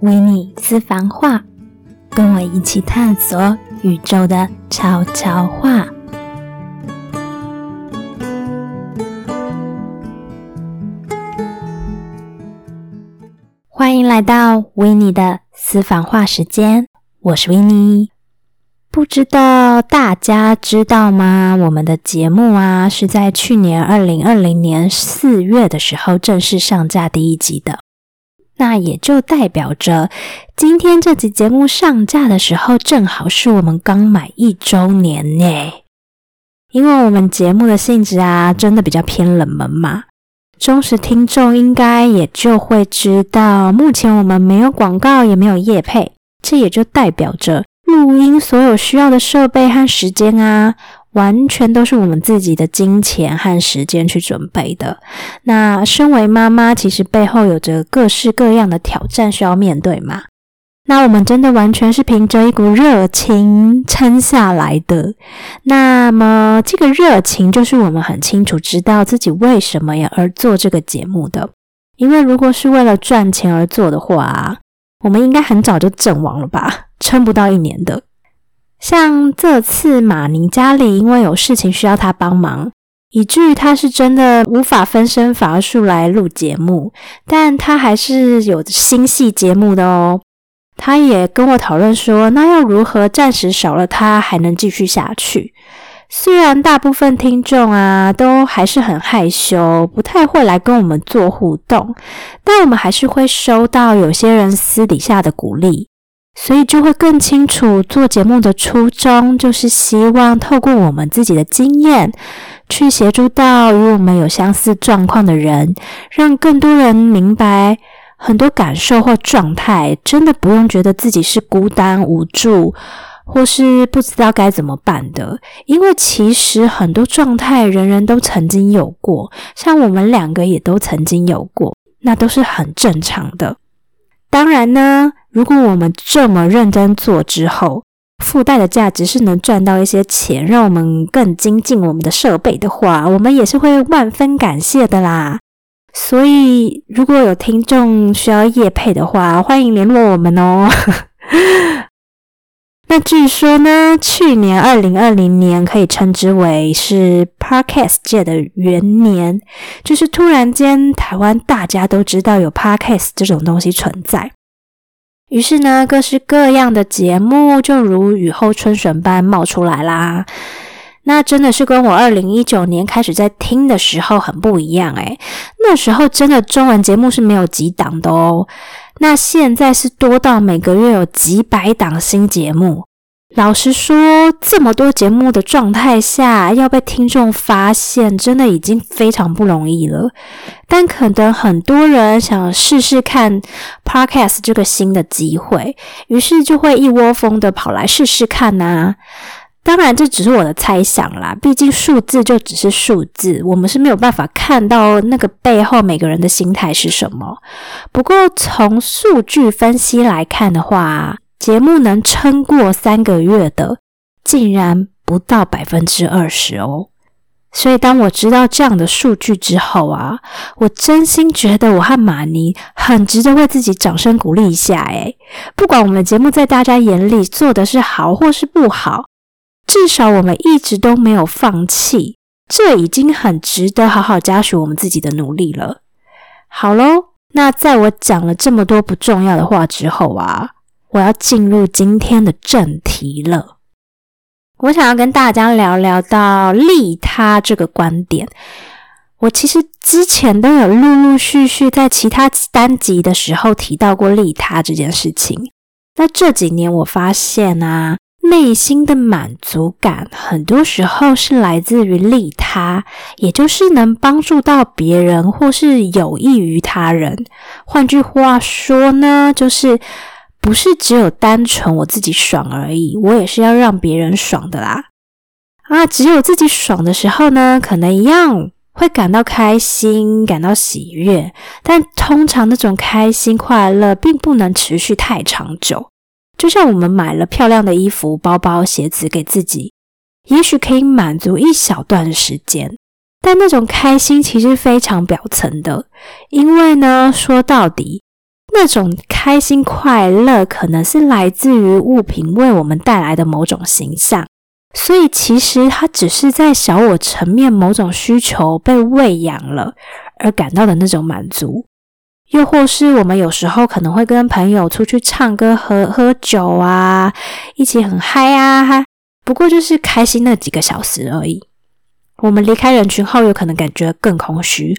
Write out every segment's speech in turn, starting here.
维尼私房话，跟我一起探索宇宙的悄悄话。欢迎来到维尼的私房话时间，我是维尼。不知道大家知道吗？我们的节目啊，是在去年二零二零年四月的时候正式上架第一集的。那也就代表着，今天这集节目上架的时候，正好是我们刚满一周年呢。因为我们节目的性质啊，真的比较偏冷门嘛，忠实听众应该也就会知道，目前我们没有广告，也没有业配，这也就代表着录音所有需要的设备和时间啊。完全都是我们自己的金钱和时间去准备的。那身为妈妈，其实背后有着各式各样的挑战需要面对嘛。那我们真的完全是凭着一股热情撑下来的。那么这个热情，就是我们很清楚知道自己为什么呀而做这个节目的。因为如果是为了赚钱而做的话，我们应该很早就阵亡了吧，撑不到一年的。像这次马尼家里因为有事情需要他帮忙，以至于他是真的无法分身乏术来录节目，但他还是有新戏节目的哦。他也跟我讨论说，那要如何暂时少了他还能继续下去？虽然大部分听众啊都还是很害羞，不太会来跟我们做互动，但我们还是会收到有些人私底下的鼓励。所以就会更清楚做节目的初衷，就是希望透过我们自己的经验，去协助到与我们有相似状况的人，让更多人明白很多感受或状态，真的不用觉得自己是孤单无助，或是不知道该怎么办的。因为其实很多状态，人人都曾经有过，像我们两个也都曾经有过，那都是很正常的。当然呢。如果我们这么认真做之后，附带的价值是能赚到一些钱，让我们更精进我们的设备的话，我们也是会万分感谢的啦。所以，如果有听众需要叶配的话，欢迎联络我们哦。那据说呢，去年二零二零年可以称之为是 Podcast 界的元年，就是突然间台湾大家都知道有 Podcast 这种东西存在。于是呢，各式各样的节目就如雨后春笋般冒出来啦。那真的是跟我二零一九年开始在听的时候很不一样诶那时候真的中文节目是没有几档的哦。那现在是多到每个月有几百档新节目。老实说，这么多节目的状态下，要被听众发现，真的已经非常不容易了。但可能很多人想试试看 Podcast 这个新的机会，于是就会一窝蜂的跑来试试看呐。当然，这只是我的猜想啦，毕竟数字就只是数字，我们是没有办法看到那个背后每个人的心态是什么。不过，从数据分析来看的话，节目能撑过三个月的，竟然不到百分之二十哦。所以当我知道这样的数据之后啊，我真心觉得我和马尼很值得为自己掌声鼓励一下。诶不管我们节目在大家眼里做的是好或是不好，至少我们一直都没有放弃，这已经很值得好好嘉许我们自己的努力了。好喽，那在我讲了这么多不重要的话之后啊。我要进入今天的正题了。我想要跟大家聊聊到利他这个观点。我其实之前都有陆陆续续在其他单集的时候提到过利他这件事情。那这几年我发现啊，内心的满足感很多时候是来自于利他，也就是能帮助到别人或是有益于他人。换句话说呢，就是。不是只有单纯我自己爽而已，我也是要让别人爽的啦。啊，只有自己爽的时候呢，可能一样会感到开心、感到喜悦，但通常那种开心快乐并不能持续太长久。就像我们买了漂亮的衣服、包包、鞋子给自己，也许可以满足一小段时间，但那种开心其实非常表层的，因为呢，说到底。那种开心快乐，可能是来自于物品为我们带来的某种形象。所以，其实它只是在小我层面某种需求被喂养了而感到的那种满足。又或是我们有时候可能会跟朋友出去唱歌、喝喝酒啊，一起很嗨啊，不过就是开心那几个小时而已。我们离开人群后，有可能感觉更空虚，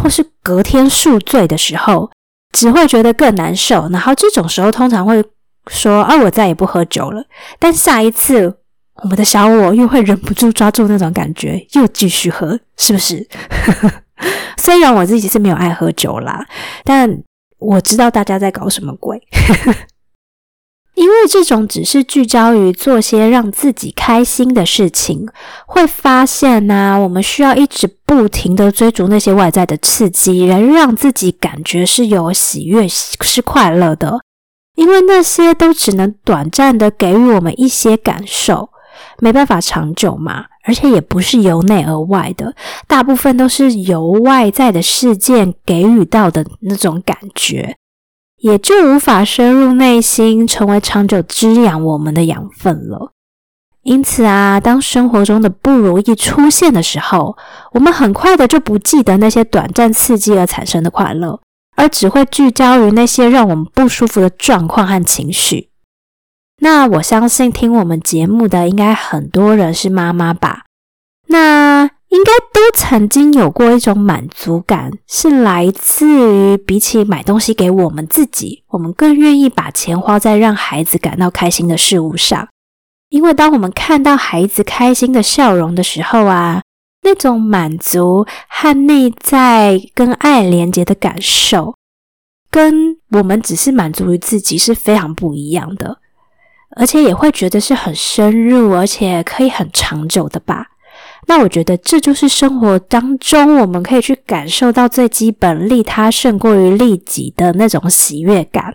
或是隔天宿醉的时候，只会觉得更难受。然后这种时候，通常会说：“啊，我再也不喝酒了。”但下一次，我们的小我又会忍不住抓住那种感觉，又继续喝，是不是？虽然我自己是没有爱喝酒啦，但我知道大家在搞什么鬼。因为这种只是聚焦于做些让自己开心的事情，会发现呢，我们需要一直不停的追逐那些外在的刺激，来让自己感觉是有喜悦、是快乐的。因为那些都只能短暂的给予我们一些感受。没办法长久嘛，而且也不是由内而外的，大部分都是由外在的事件给予到的那种感觉，也就无法深入内心，成为长久滋养我们的养分了。因此啊，当生活中的不如意出现的时候，我们很快的就不记得那些短暂刺激而产生的快乐，而只会聚焦于那些让我们不舒服的状况和情绪。那我相信听我们节目的应该很多人是妈妈吧？那应该都曾经有过一种满足感，是来自于比起买东西给我们自己，我们更愿意把钱花在让孩子感到开心的事物上。因为当我们看到孩子开心的笑容的时候啊，那种满足和内在跟爱连接的感受，跟我们只是满足于自己是非常不一样的。而且也会觉得是很深入，而且可以很长久的吧？那我觉得这就是生活当中我们可以去感受到最基本利他胜过于利己的那种喜悦感。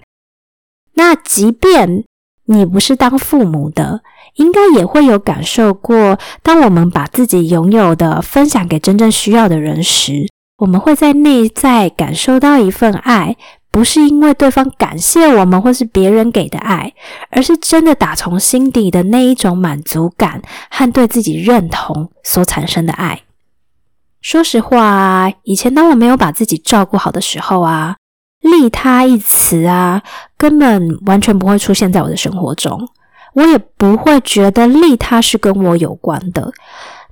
那即便你不是当父母的，应该也会有感受过，当我们把自己拥有的分享给真正需要的人时，我们会在内在感受到一份爱。不是因为对方感谢我们，或是别人给的爱，而是真的打从心底的那一种满足感和对自己认同所产生的爱。说实话，以前当我没有把自己照顾好的时候啊，利他一词啊，根本完全不会出现在我的生活中，我也不会觉得利他是跟我有关的。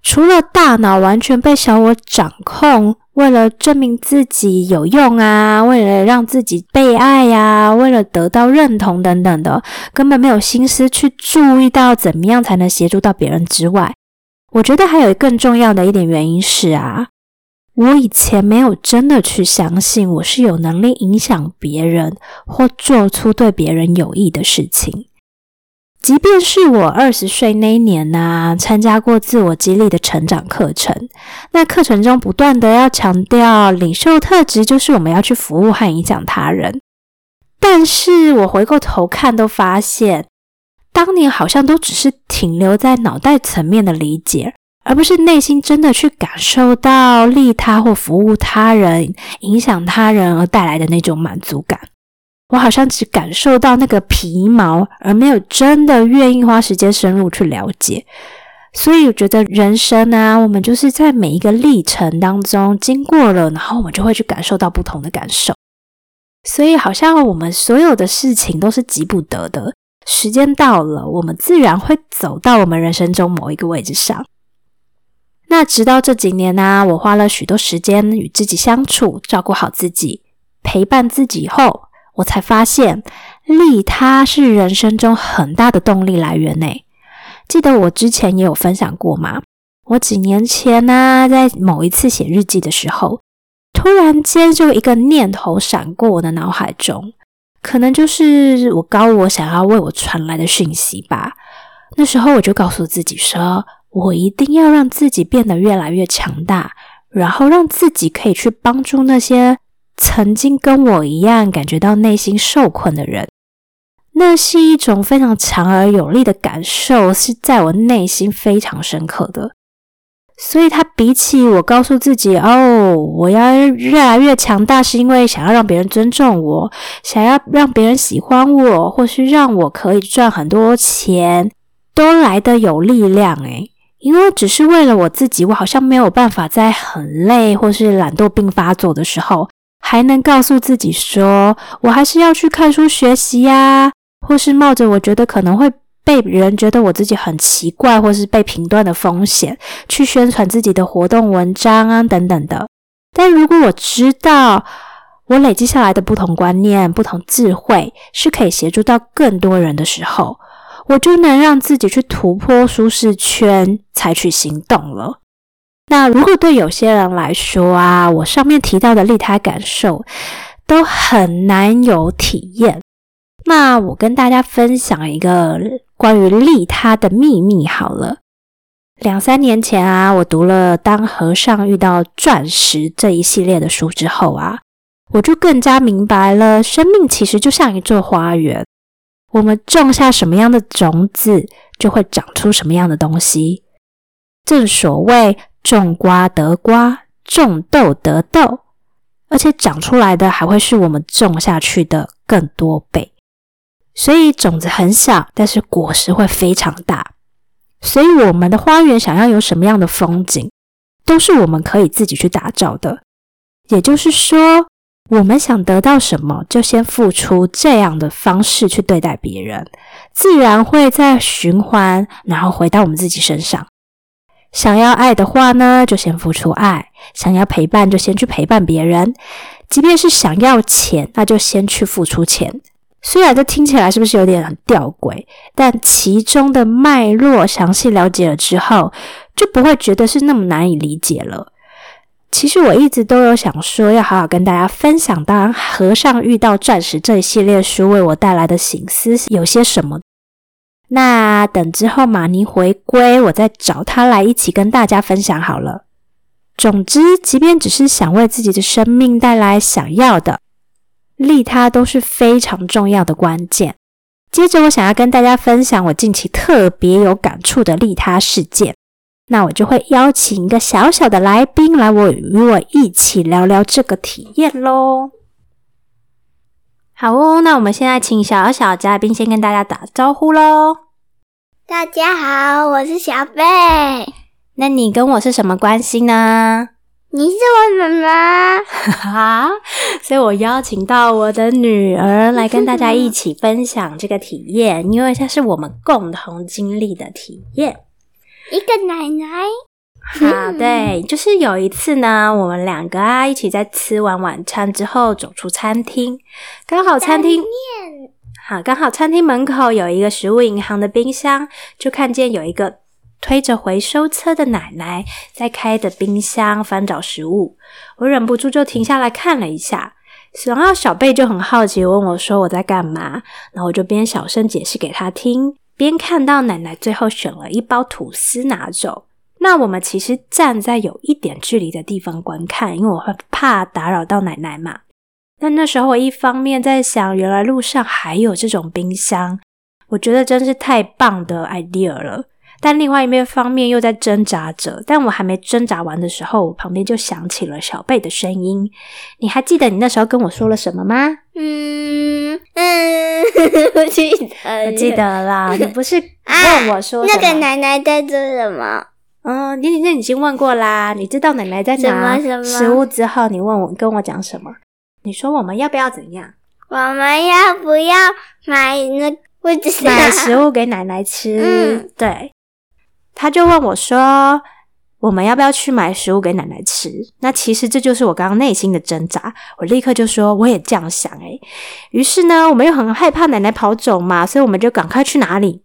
除了大脑完全被小我掌控。为了证明自己有用啊，为了让自己被爱呀，为了得到认同等等的，根本没有心思去注意到怎么样才能协助到别人之外，我觉得还有更重要的一点原因是啊，我以前没有真的去相信我是有能力影响别人或做出对别人有益的事情。即便是我二十岁那一年呢，参加过自我激励的成长课程，那课程中不断的要强调领袖特质，就是我们要去服务和影响他人。但是我回过头看，都发现当年好像都只是停留在脑袋层面的理解，而不是内心真的去感受到利他或服务他人、影响他人而带来的那种满足感。我好像只感受到那个皮毛，而没有真的愿意花时间深入去了解。所以我觉得人生啊，我们就是在每一个历程当中经过了，然后我们就会去感受到不同的感受。所以好像我们所有的事情都是急不得的，时间到了，我们自然会走到我们人生中某一个位置上。那直到这几年呢，我花了许多时间与自己相处，照顾好自己，陪伴自己后。我才发现，利他是人生中很大的动力来源呢。记得我之前也有分享过吗？我几年前呢，在某一次写日记的时候，突然间就一个念头闪过我的脑海中，可能就是我高我想要为我传来的讯息吧。那时候我就告诉自己说，我一定要让自己变得越来越强大，然后让自己可以去帮助那些。曾经跟我一样感觉到内心受困的人，那是一种非常强而有力的感受，是在我内心非常深刻的。所以，他比起我告诉自己哦，我要越来越强大，是因为想要让别人尊重我，想要让别人喜欢我，或是让我可以赚很多钱，都来得有力量诶。因为只是为了我自己，我好像没有办法在很累或是懒惰病发作的时候，还能告诉自己说，我还是要去看书学习呀，或是冒着我觉得可能会。被人觉得我自己很奇怪，或是被评断的风险，去宣传自己的活动文章啊等等的。但如果我知道我累积下来的不同观念、不同智慧是可以协助到更多人的时候，我就能让自己去突破舒适圈，采取行动了。那如果对有些人来说啊，我上面提到的利他感受都很难有体验，那我跟大家分享一个。关于利他的秘密，好了，两三年前啊，我读了《当和尚遇到钻石》这一系列的书之后啊，我就更加明白了，生命其实就像一座花园，我们种下什么样的种子，就会长出什么样的东西。正所谓种瓜得瓜，种豆得豆，而且长出来的还会是我们种下去的更多倍。所以种子很小，但是果实会非常大。所以我们的花园想要有什么样的风景，都是我们可以自己去打造的。也就是说，我们想得到什么，就先付出这样的方式去对待别人，自然会在循环，然后回到我们自己身上。想要爱的话呢，就先付出爱；想要陪伴，就先去陪伴别人。即便是想要钱，那就先去付出钱。虽然这听起来是不是有点很吊诡，但其中的脉络详细了解了之后，就不会觉得是那么难以理解了。其实我一直都有想说，要好好跟大家分享，当和尚遇到钻石这一系列书为我带来的醒思有些什么。那等之后马尼回归，我再找他来一起跟大家分享好了。总之，即便只是想为自己的生命带来想要的。利他都是非常重要的关键。接着，我想要跟大家分享我近期特别有感触的利他事件。那我就会邀请一个小小的来宾来，我与我一起聊聊这个体验喽。好哦，那我们现在请小小嘉宾先跟大家打招呼喽。大家好，我是小贝。那你跟我是什么关系呢？你是我妈妈，哈，所以我邀请到我的女儿来跟大家一起分享这个体验，因为它是我们共同经历的体验。一个奶奶，好，对，就是有一次呢，我们两个啊一起在吃完晚餐之后走出餐厅，刚好餐厅好，刚好餐厅门口有一个食物银行的冰箱，就看见有一个。推着回收车的奶奶在开的冰箱翻找食物，我忍不住就停下来看了一下。然后小贝就很好奇问我说：“我在干嘛？”然后我就边小声解释给他听，边看到奶奶最后选了一包吐司拿走。那我们其实站在有一点距离的地方观看，因为我会怕打扰到奶奶嘛。但那时候我一方面在想，原来路上还有这种冰箱，我觉得真是太棒的 idea 了。但另外一面方面又在挣扎着，但我还没挣扎完的时候，我旁边就响起了小贝的声音。你还记得你那时候跟我说了什么吗？嗯嗯，我记得，我记得啦。你不是问我说那个奶奶在做什么？嗯，你你已经问过啦。你知道奶奶在哪？什么食物之后，你问我跟我讲什么？你说我们要不要怎样？我们要不要买那？买食物给奶奶吃？对。他就问我说：“我们要不要去买食物给奶奶吃？”那其实这就是我刚刚内心的挣扎。我立刻就说：“我也这样想。”诶于是呢，我们又很害怕奶奶跑走嘛，所以我们就赶快去哪里？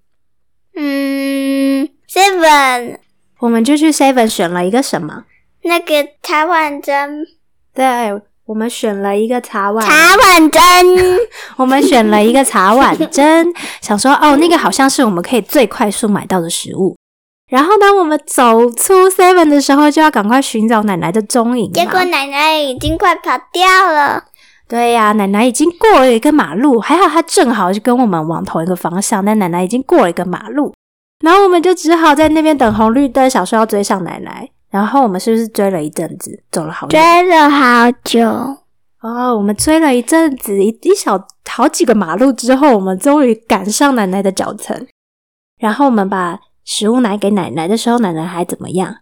嗯，seven，我们就去 seven 选了一个什么？那个茶碗蒸。对，我们选了一个茶碗茶碗蒸。我们选了一个茶碗蒸，想说哦，那个好像是我们可以最快速买到的食物。然后当我们走出 Seven 的时候，就要赶快寻找奶奶的踪影。结果奶奶已经快跑掉了。对呀，奶奶已经过了一个马路，还好她正好是跟我们往同一个方向。但奶奶已经过了一个马路，然后我们就只好在那边等红绿灯，想说要追上奶奶。然后我们是不是追了一阵子，走了好追？了好久，哦，我们追了一阵子，一一小好几个马路之后，我们终于赶上奶奶的脚程。然后我们把食物拿给奶奶的时候，奶奶还怎么样？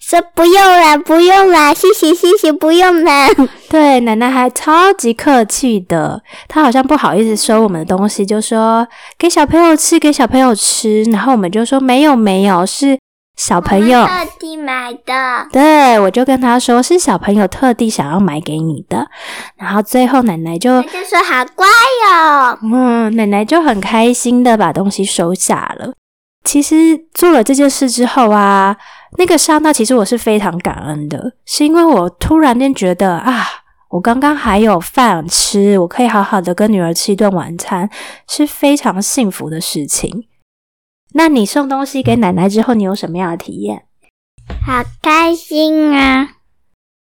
说不用了，不用了，谢谢谢谢，不用了。对，奶奶还超级客气的，她好像不好意思收我们的东西，就说给小朋友吃，给小朋友吃。然后我们就说没有没有，是小朋友。特地买的，对，我就跟她说是小朋友特地想要买给你的。然后最后奶奶就我就说好乖哟、嗯，奶奶就很开心的把东西收下了。其实做了这件事之后啊，那个刹那其实我是非常感恩的，是因为我突然间觉得啊，我刚刚还有饭吃，我可以好好的跟女儿吃一顿晚餐，是非常幸福的事情。那你送东西给奶奶之后，你有什么样的体验？好开心啊！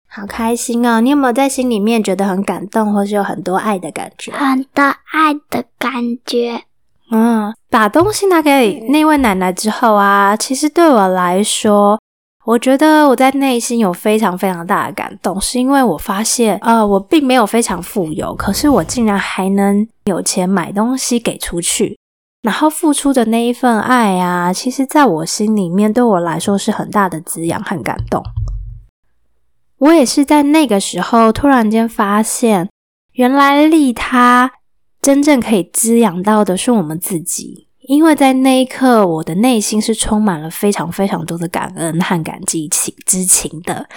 好开心哦！你有没有在心里面觉得很感动，或是有很多爱的感觉？很多爱的感觉。嗯，把东西拿给那位奶奶之后啊，其实对我来说，我觉得我在内心有非常非常大的感动，是因为我发现，呃，我并没有非常富有，可是我竟然还能有钱买东西给出去，然后付出的那一份爱啊，其实在我心里面对我来说是很大的滋养和感动。我也是在那个时候突然间发现，原来利他。真正可以滋养到的是我们自己，因为在那一刻，我的内心是充满了非常非常多的感恩和感激情之情的。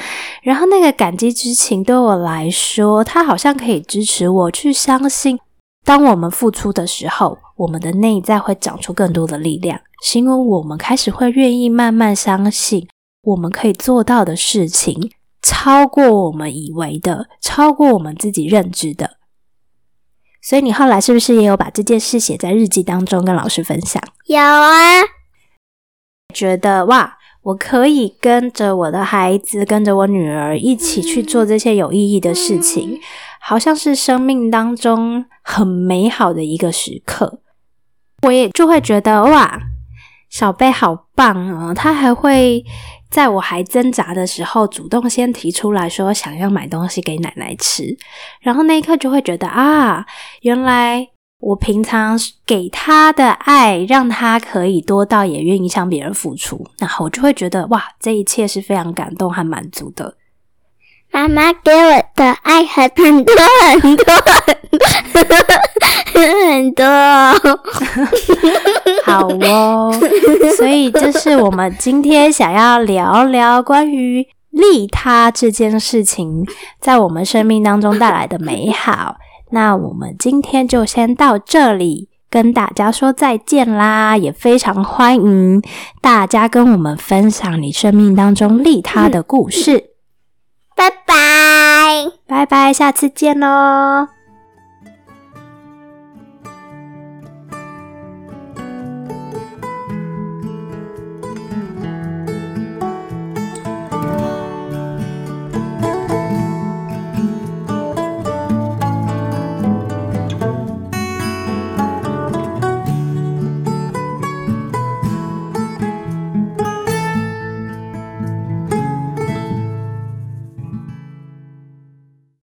然后，那个感激之情对我来说，它好像可以支持我去相信，当我们付出的时候，我们的内在会长出更多的力量，是因为我们开始会愿意慢慢相信，我们可以做到的事情，超过我们以为的，超过我们自己认知的。所以你后来是不是也有把这件事写在日记当中跟老师分享？有啊，觉得哇，我可以跟着我的孩子，跟着我女儿一起去做这些有意义的事情，好像是生命当中很美好的一个时刻。我也就会觉得哇，小贝好棒哦，他还会。在我还挣扎的时候，主动先提出来说想要买东西给奶奶吃，然后那一刻就会觉得啊，原来我平常给他的爱，让他可以多到也愿意向别人付出，然后我就会觉得哇，这一切是非常感动和满足的。妈妈给我的爱很多很多很多很多，好哦，所以这是我们今天想要聊聊关于利他这件事情在我们生命当中带来的美好。那我们今天就先到这里，跟大家说再见啦！也非常欢迎大家跟我们分享你生命当中利他的故事。拜拜。拜拜，下次见喽！